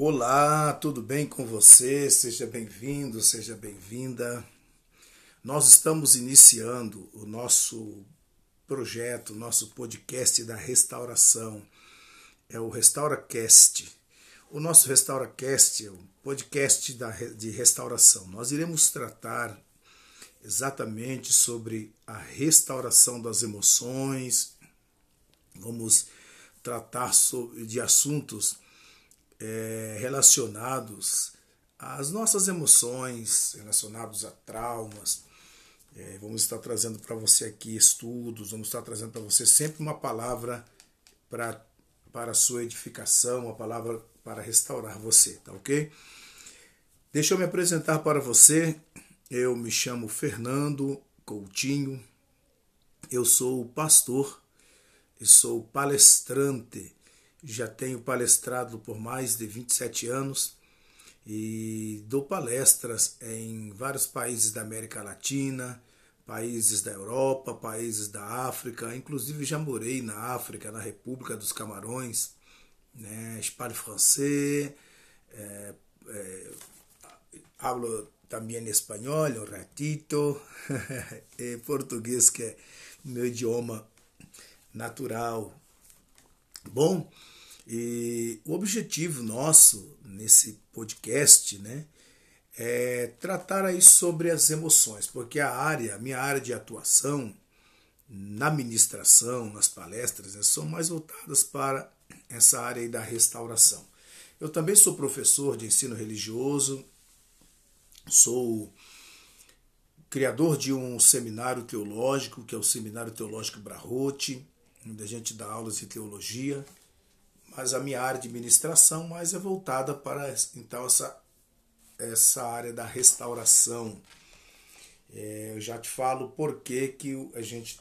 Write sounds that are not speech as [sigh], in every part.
Olá, tudo bem com você? Seja bem-vindo, seja bem-vinda. Nós estamos iniciando o nosso projeto, nosso podcast da restauração. É o RestauraCast. O nosso RestauraCast é o podcast de restauração. Nós iremos tratar exatamente sobre a restauração das emoções. Vamos tratar de assuntos é, relacionados às nossas emoções, relacionados a traumas. É, vamos estar trazendo para você aqui estudos, vamos estar trazendo para você sempre uma palavra para para a sua edificação, uma palavra para restaurar você, tá ok? Deixa eu me apresentar para você. Eu me chamo Fernando Coutinho, eu sou pastor e sou palestrante já tenho palestrado por mais de 27 anos e dou palestras em vários países da América Latina, países da Europa, países da África, inclusive já morei na África, na República dos Camarões, né, espanhol francês, é, é, hablo também espanhol um ratito, [laughs] e português que é meu idioma natural. Bom, o objetivo nosso nesse podcast, né, é tratar aí sobre as emoções, porque a área, a minha área de atuação na ministração, nas palestras, né, são mais voltadas para essa área aí da restauração. Eu também sou professor de ensino religioso, sou criador de um seminário teológico, que é o Seminário Teológico Brahote, onde a gente dá aulas de teologia mas a minha área de administração mais é voltada para então essa, essa área da restauração. É, eu já te falo por que, que a gente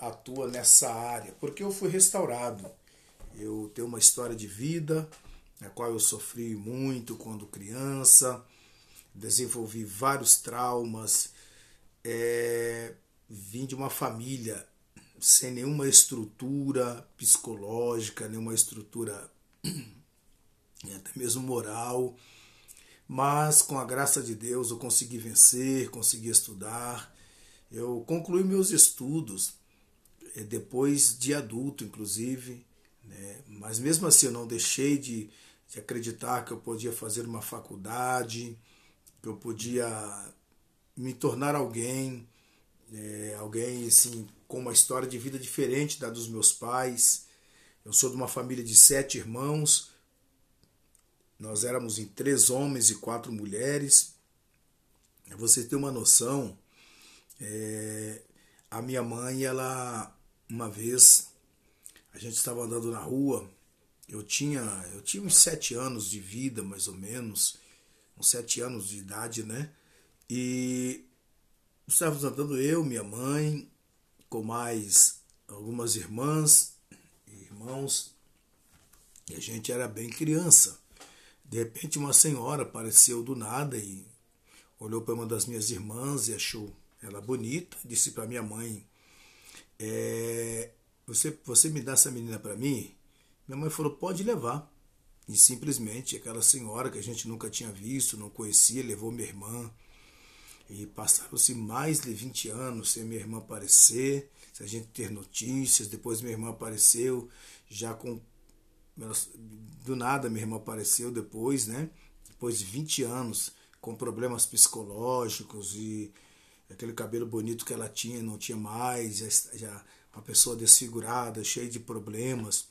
atua nessa área. Porque eu fui restaurado. Eu tenho uma história de vida, na qual eu sofri muito quando criança, desenvolvi vários traumas, é, vim de uma família sem nenhuma estrutura psicológica, nenhuma estrutura [clears throat] até mesmo moral, mas com a graça de Deus eu consegui vencer, consegui estudar. Eu concluí meus estudos eh, depois de adulto, inclusive, né? mas mesmo assim eu não deixei de, de acreditar que eu podia fazer uma faculdade, que eu podia me tornar alguém, é, alguém assim com uma história de vida diferente da dos meus pais. Eu sou de uma família de sete irmãos. Nós éramos em três homens e quatro mulheres. Você ter uma noção, é, a minha mãe, ela uma vez a gente estava andando na rua. Eu tinha eu tinha uns sete anos de vida, mais ou menos, uns sete anos de idade, né? E estávamos andando eu, minha mãe, com mais algumas irmãs e irmãos, e a gente era bem criança. De repente, uma senhora apareceu do nada e olhou para uma das minhas irmãs e achou ela bonita. Disse para minha mãe: é, você, você me dá essa menina para mim? Minha mãe falou: Pode levar. E simplesmente aquela senhora que a gente nunca tinha visto, não conhecia, levou minha irmã. E passaram-se mais de 20 anos sem minha irmã aparecer, sem a gente ter notícias. Depois minha irmã apareceu, já com. Do nada minha irmã apareceu depois, né? Depois de 20 anos, com problemas psicológicos e aquele cabelo bonito que ela tinha não tinha mais, já, já uma pessoa desfigurada, cheia de problemas.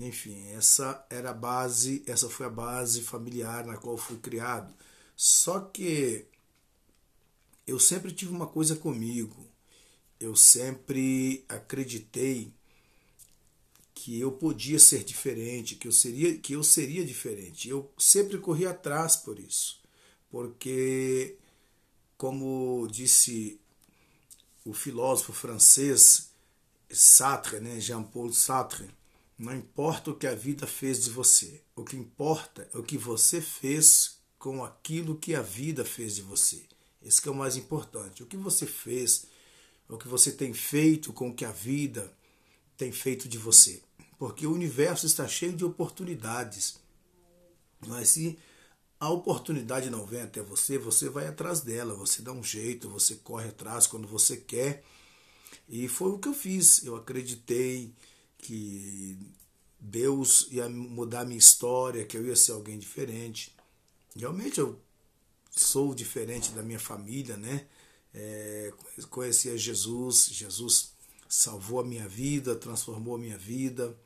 Enfim, essa era a base, essa foi a base familiar na qual fui criado. Só que eu sempre tive uma coisa comigo. Eu sempre acreditei que eu podia ser diferente, que eu seria, que eu seria diferente. Eu sempre corri atrás por isso, porque como disse o filósofo francês Sartre, né, Jean-Paul Sartre, não importa o que a vida fez de você, o que importa é o que você fez com aquilo que a vida fez de você. Esse é o mais importante. O que você fez, o que você tem feito com o que a vida tem feito de você. Porque o universo está cheio de oportunidades. Mas se a oportunidade não vem até você, você vai atrás dela, você dá um jeito, você corre atrás quando você quer. E foi o que eu fiz. Eu acreditei que Deus ia mudar minha história, que eu ia ser alguém diferente. Realmente eu sou diferente da minha família, né? É, conhecia Jesus, Jesus salvou a minha vida, transformou a minha vida.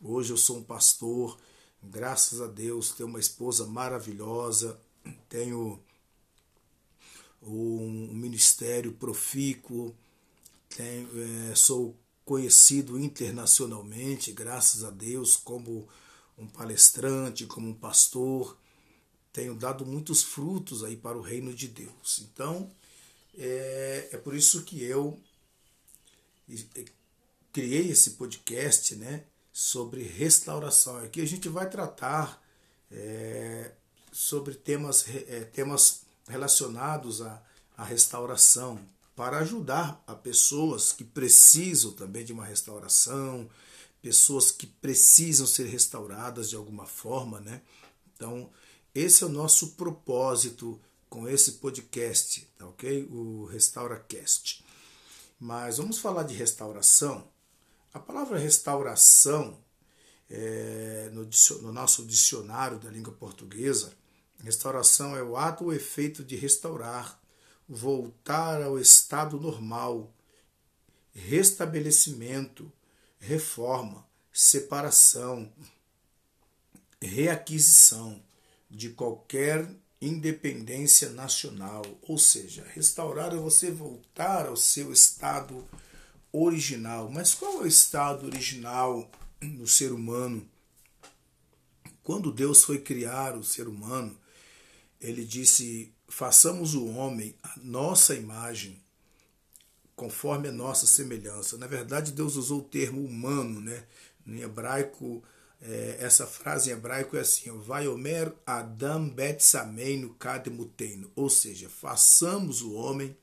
Hoje eu sou um pastor graças a Deus, tenho uma esposa maravilhosa, tenho um ministério profícuo, tenho, é, sou conhecido internacionalmente, graças a Deus, como um palestrante, como um pastor, tenho dado muitos frutos aí para o reino de Deus. Então, é, é por isso que eu criei esse podcast, né? sobre restauração. Aqui a gente vai tratar é, sobre temas, é, temas relacionados à, à restauração, para ajudar a pessoas que precisam também de uma restauração, pessoas que precisam ser restauradas de alguma forma, né? Então, esse é o nosso propósito com esse podcast, tá ok? O RestauraCast. Mas vamos falar de restauração a palavra restauração, é, no, no nosso dicionário da língua portuguesa, restauração é o ato ou efeito de restaurar, voltar ao estado normal, restabelecimento, reforma, separação, reaquisição de qualquer independência nacional, ou seja, restaurar é você voltar ao seu estado original. Mas qual é o estado original do ser humano? Quando Deus foi criar o ser humano, ele disse: façamos o homem a nossa imagem, conforme a nossa semelhança. Na verdade, Deus usou o termo humano, né? Em hebraico, é, essa frase em hebraico é assim: Vaiomer Adam Betsameinu Kademuteino. Ou seja, façamos o homem,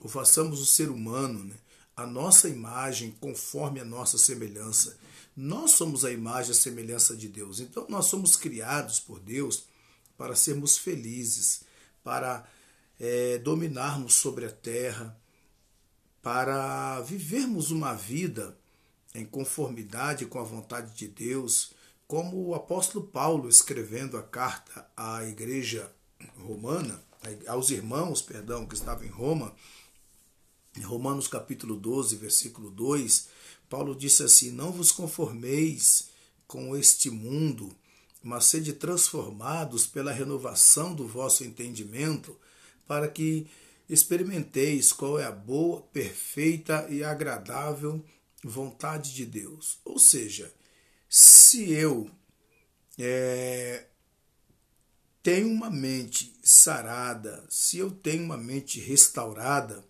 ou façamos o ser humano, né? a nossa imagem conforme a nossa semelhança. Nós somos a imagem e a semelhança de Deus. Então nós somos criados por Deus para sermos felizes, para é, dominarmos sobre a terra, para vivermos uma vida em conformidade com a vontade de Deus, como o apóstolo Paulo escrevendo a carta à igreja romana, aos irmãos, perdão, que estavam em Roma, em Romanos capítulo 12, versículo 2, Paulo disse assim: Não vos conformeis com este mundo, mas sede transformados pela renovação do vosso entendimento, para que experimenteis qual é a boa, perfeita e agradável vontade de Deus. Ou seja, se eu é, tenho uma mente sarada, se eu tenho uma mente restaurada,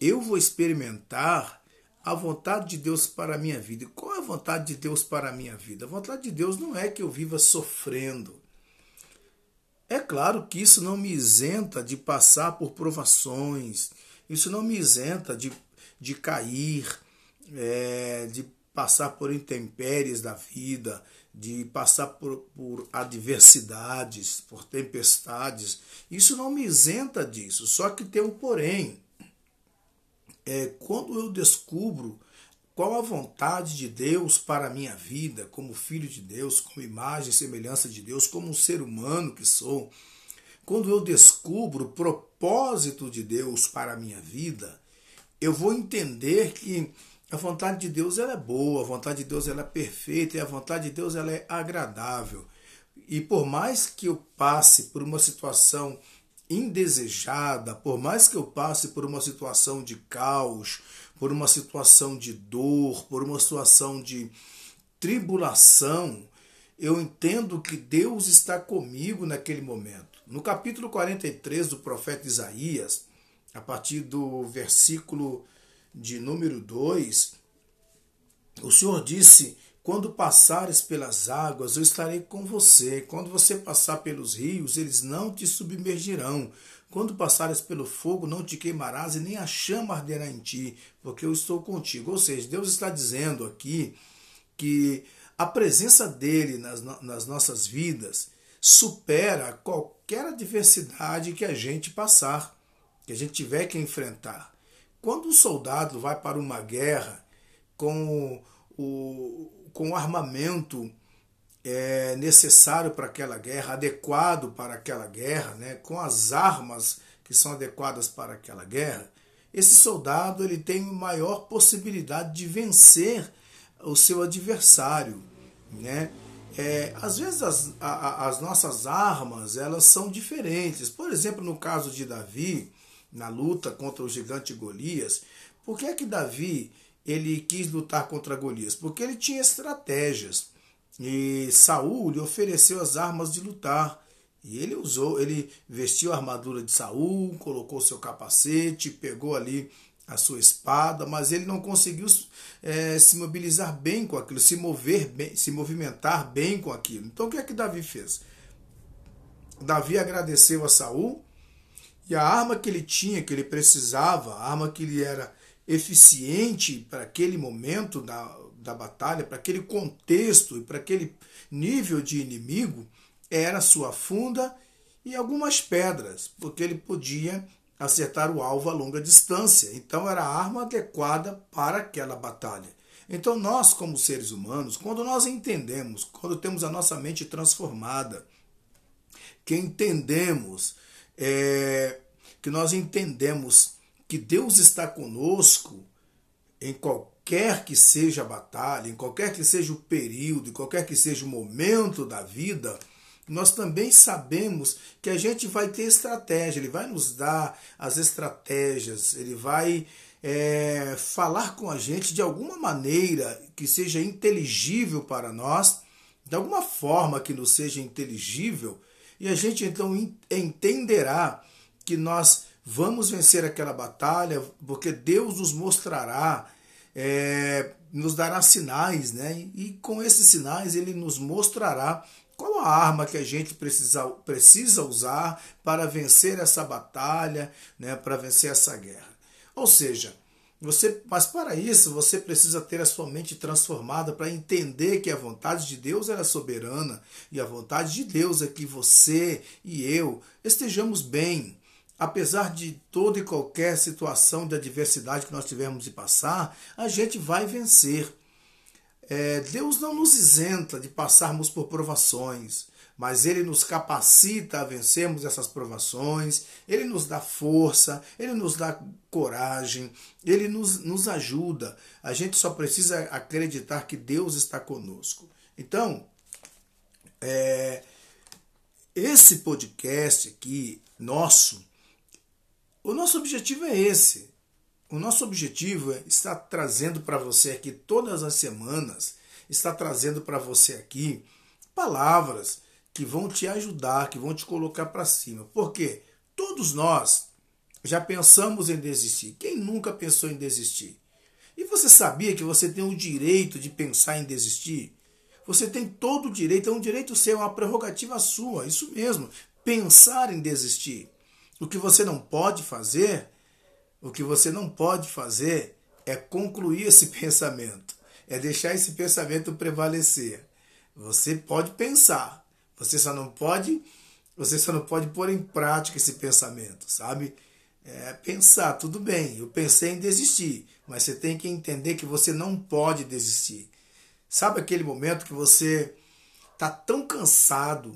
eu vou experimentar a vontade de Deus para a minha vida. E qual é a vontade de Deus para a minha vida? A vontade de Deus não é que eu viva sofrendo. É claro que isso não me isenta de passar por provações, isso não me isenta de, de cair, é, de passar por intempéries da vida, de passar por, por adversidades, por tempestades. Isso não me isenta disso, só que tem um porém é, quando eu descubro qual a vontade de Deus para a minha vida, como filho de Deus, como imagem e semelhança de Deus, como um ser humano que sou, quando eu descubro o propósito de Deus para a minha vida, eu vou entender que a vontade de Deus ela é boa, a vontade de Deus ela é perfeita e a vontade de Deus ela é agradável. E por mais que eu passe por uma situação indesejada, por mais que eu passe por uma situação de caos, por uma situação de dor, por uma situação de tribulação, eu entendo que Deus está comigo naquele momento. No capítulo 43 do profeta Isaías, a partir do versículo de número 2, o Senhor disse: quando passares pelas águas, eu estarei com você. Quando você passar pelos rios, eles não te submergirão. Quando passares pelo fogo, não te queimarás e nem a chama arderá em ti, porque eu estou contigo. Ou seja, Deus está dizendo aqui que a presença dele nas, nas nossas vidas supera qualquer adversidade que a gente passar, que a gente tiver que enfrentar. Quando um soldado vai para uma guerra com o, com o armamento é, necessário para aquela guerra, adequado para aquela guerra, né, com as armas que são adequadas para aquela guerra, esse soldado ele tem maior possibilidade de vencer o seu adversário, né? É, às vezes as, a, as nossas armas elas são diferentes. Por exemplo, no caso de Davi, na luta contra o gigante Golias, por que é que Davi ele quis lutar contra Golias? Porque ele tinha estratégias. E Saul lhe ofereceu as armas de lutar. E ele usou, ele vestiu a armadura de Saul, colocou seu capacete, pegou ali a sua espada, mas ele não conseguiu é, se mobilizar bem com aquilo, se mover bem, se movimentar bem com aquilo. Então o que é que Davi fez? Davi agradeceu a Saul e a arma que ele tinha, que ele precisava, a arma que lhe era eficiente para aquele momento da, da batalha, para aquele contexto e para aquele nível de inimigo, era sua funda e algumas pedras, porque ele podia acertar o alvo a longa distância. Então era a arma adequada para aquela batalha. Então nós, como seres humanos, quando nós entendemos, quando temos a nossa mente transformada, que entendemos, é, que nós entendemos que Deus está conosco em qualquer que seja a batalha, em qualquer que seja o período, em qualquer que seja o momento da vida, nós também sabemos que a gente vai ter estratégia, ele vai nos dar as estratégias, ele vai é, falar com a gente de alguma maneira que seja inteligível para nós, de alguma forma que nos seja inteligível, e a gente então entenderá que nós vamos vencer aquela batalha, porque Deus nos mostrará, é, nos dará sinais, né? E com esses sinais ele nos mostrará qual a arma que a gente precisa, precisa usar para vencer essa batalha, né, para vencer essa guerra? Ou seja, você, mas para isso você precisa ter a sua mente transformada para entender que a vontade de Deus é soberana e a vontade de Deus é que você e eu estejamos bem. Apesar de toda e qualquer situação de adversidade que nós tivermos de passar, a gente vai vencer. É, Deus não nos isenta de passarmos por provações, mas Ele nos capacita a vencermos essas provações, Ele nos dá força, Ele nos dá coragem, Ele nos, nos ajuda. A gente só precisa acreditar que Deus está conosco. Então, é, esse podcast aqui, nosso, o nosso objetivo é esse o nosso objetivo é estar trazendo para você aqui todas as semanas, está trazendo para você aqui palavras que vão te ajudar, que vão te colocar para cima. Porque todos nós já pensamos em desistir. Quem nunca pensou em desistir? E você sabia que você tem o direito de pensar em desistir? Você tem todo o direito, é um direito seu, é uma prerrogativa sua, isso mesmo, pensar em desistir. O que você não pode fazer o que você não pode fazer é concluir esse [laughs] pensamento, é deixar esse pensamento prevalecer. Você pode pensar, você só não pode, você só não pode pôr em prática esse pensamento, sabe? É, pensar, tudo bem, eu pensei em desistir, mas você tem que entender que você não pode desistir. Sabe aquele momento que você está tão cansado,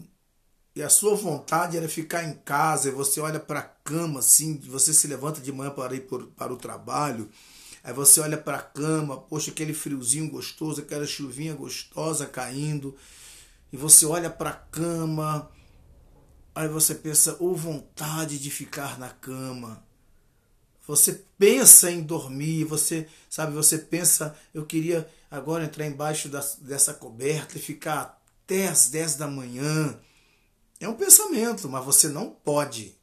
e a sua vontade era ficar em casa, e você olha para a cama assim, você se levanta de manhã para ir por, para o trabalho, aí você olha para a cama, poxa, aquele friozinho gostoso, aquela chuvinha gostosa caindo, e você olha para a cama, aí você pensa, ou oh, vontade de ficar na cama. Você pensa em dormir, você sabe, você pensa, eu queria agora entrar embaixo dessa coberta e ficar até as 10 da manhã é um pensamento, mas você não pode,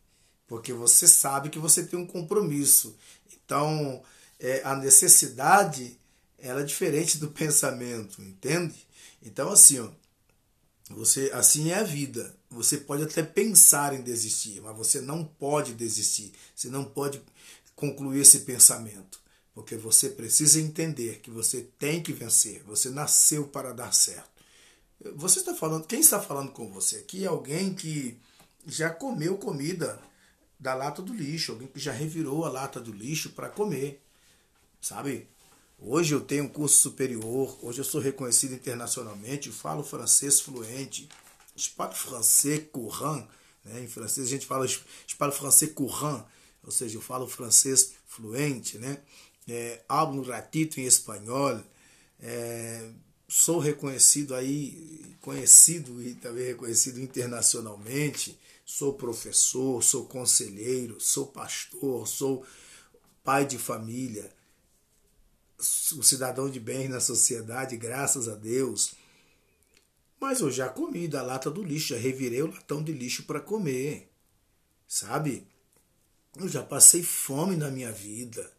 porque você sabe que você tem um compromisso. Então, é, a necessidade ela é diferente do [laughs] pensamento, entende? Então, assim, ó, você, assim é a vida. Você pode até pensar em desistir, mas você não pode desistir. Você não pode concluir esse pensamento, porque você precisa entender que você tem que vencer. Você nasceu para dar certo. Você está falando, quem está falando com você aqui é alguém que já comeu comida da lata do lixo, alguém que já revirou a lata do lixo para comer, sabe? Hoje eu tenho um curso superior, hoje eu sou reconhecido internacionalmente, falo francês fluente, parle francês courant, né? em francês a gente fala parle francês courant, ou seja, eu falo francês fluente, né? É, hablo ratito em espanhol, é, sou reconhecido aí, conhecido e também reconhecido internacionalmente, sou professor, sou conselheiro, sou pastor, sou pai de família, o cidadão de bem na sociedade, graças a Deus. Mas eu já comi da lata do lixo, já revirei o latão de lixo para comer. Sabe? Eu já passei fome na minha vida.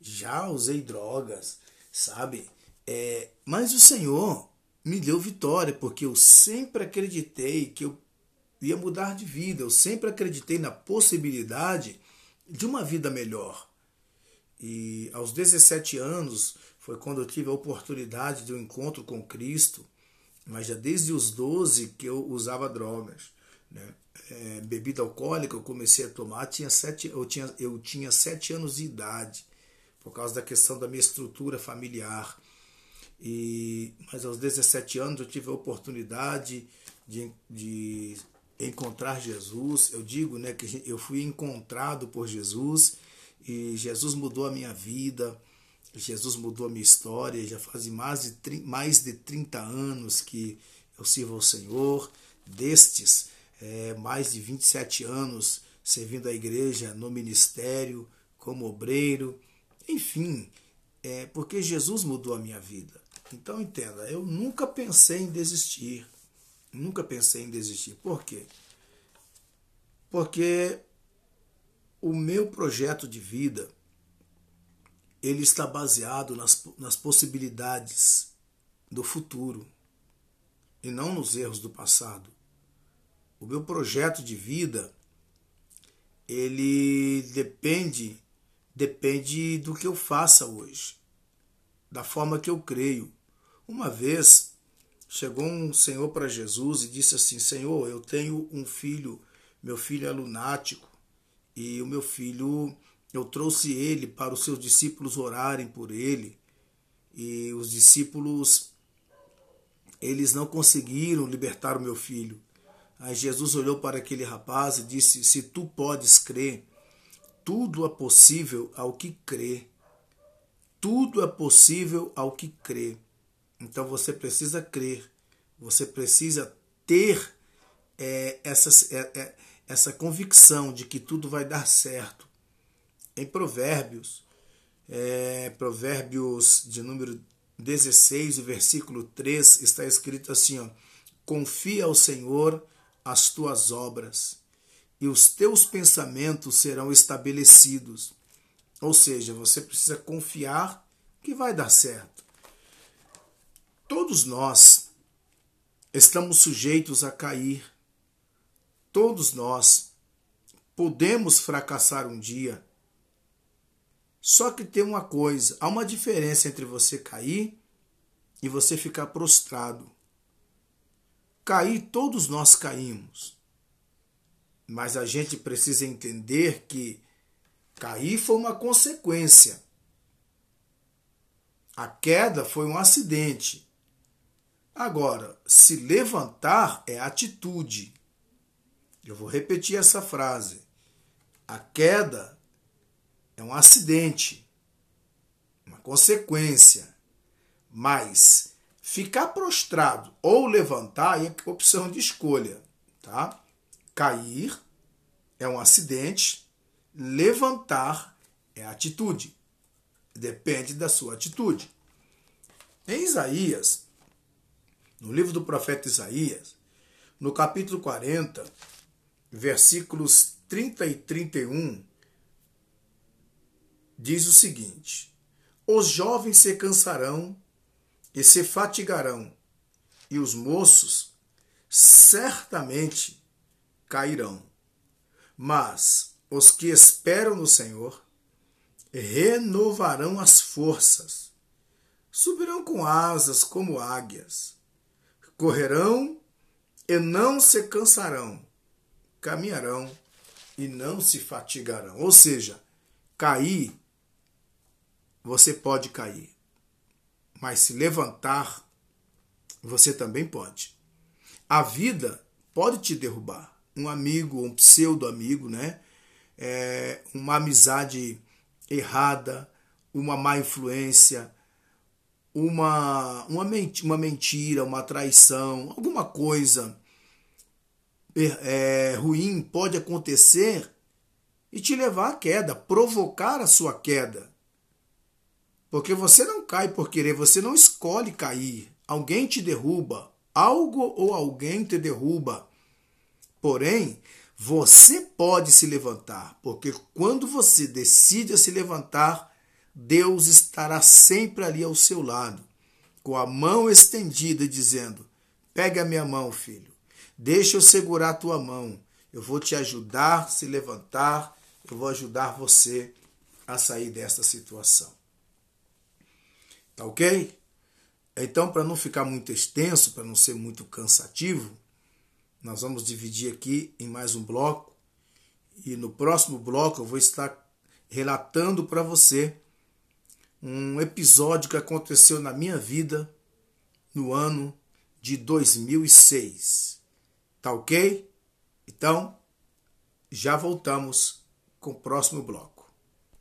Já usei drogas, sabe? É, mas o Senhor me deu vitória, porque eu sempre acreditei que eu ia mudar de vida. Eu sempre acreditei na possibilidade de uma vida melhor. E aos 17 anos foi quando eu tive a oportunidade de um encontro com Cristo, mas já desde os 12 que eu usava drogas. Né? É, bebida alcoólica eu comecei a tomar, tinha sete, eu, tinha, eu tinha sete anos de idade, por causa da questão da minha estrutura familiar. E, mas aos 17 anos eu tive a oportunidade de, de encontrar Jesus. Eu digo né, que eu fui encontrado por Jesus e Jesus mudou a minha vida, Jesus mudou a minha história. Já faz mais de, mais de 30 anos que eu sirvo ao Senhor. Destes, é, mais de 27 anos servindo a igreja no ministério, como obreiro, enfim, é porque Jesus mudou a minha vida. Então entenda, eu nunca pensei em desistir. Nunca pensei em desistir. Por quê? Porque o meu projeto de vida ele está baseado nas, nas possibilidades do futuro e não nos erros do passado. O meu projeto de vida ele depende depende do que eu faça hoje, da forma que eu creio. Uma vez chegou um senhor para Jesus e disse assim: Senhor, eu tenho um filho, meu filho é lunático, e o meu filho, eu trouxe ele para os seus discípulos orarem por ele. E os discípulos, eles não conseguiram libertar o meu filho. Aí Jesus olhou para aquele rapaz e disse: Se tu podes crer, tudo é possível ao que crê. Tudo é possível ao que crê. Então você precisa crer, você precisa ter é, essa, é, é, essa convicção de que tudo vai dar certo. Em Provérbios, é, Provérbios de número 16, o versículo 3, está escrito assim: ó, Confia ao Senhor as tuas obras, e os teus pensamentos serão estabelecidos. Ou seja, você precisa confiar que vai dar certo. Todos nós estamos sujeitos a cair Todos nós podemos fracassar um dia. Só que tem uma coisa: há uma diferença entre você cair e você ficar prostrado. Cair, todos nós caímos. Mas a gente precisa entender que cair foi uma consequência. A queda foi um acidente. Agora, se levantar é atitude. Eu vou repetir essa frase. A queda é um acidente, uma consequência, mas ficar prostrado ou levantar é opção de escolha, tá? Cair é um acidente, levantar é atitude. Depende da sua atitude. Em Isaías, no livro do profeta Isaías, no capítulo 40, versículos 30 e 31, diz o seguinte: Os jovens se cansarão e se fatigarão, e os moços certamente cairão. Mas os que esperam no Senhor renovarão as forças, subirão com asas como águias, correrão e não se cansarão, caminharão e não se fatigarão. Ou seja, cair, você pode cair, mas se levantar, você também pode. A vida pode te derrubar. Um amigo, um pseudo-amigo, né? É, uma amizade errada, uma má influência, uma, uma, uma mentira, uma traição, alguma coisa é, ruim pode acontecer e te levar à queda, provocar a sua queda. Porque você não cai por querer, você não escolhe cair. Alguém te derruba, algo ou alguém te derruba. Porém, você pode se levantar, porque quando você decide se levantar, Deus estará sempre ali ao seu lado, com a mão estendida, dizendo: Pega a minha mão, filho, deixa eu segurar a tua mão, eu vou te ajudar a se levantar, eu vou ajudar você a sair desta situação. Tá ok? Então, para não ficar muito extenso, para não ser muito cansativo, nós vamos dividir aqui em mais um bloco. E no próximo bloco eu vou estar relatando para você um episódio que aconteceu na minha vida no ano de 2006. Tá ok? Então, já voltamos com o próximo bloco.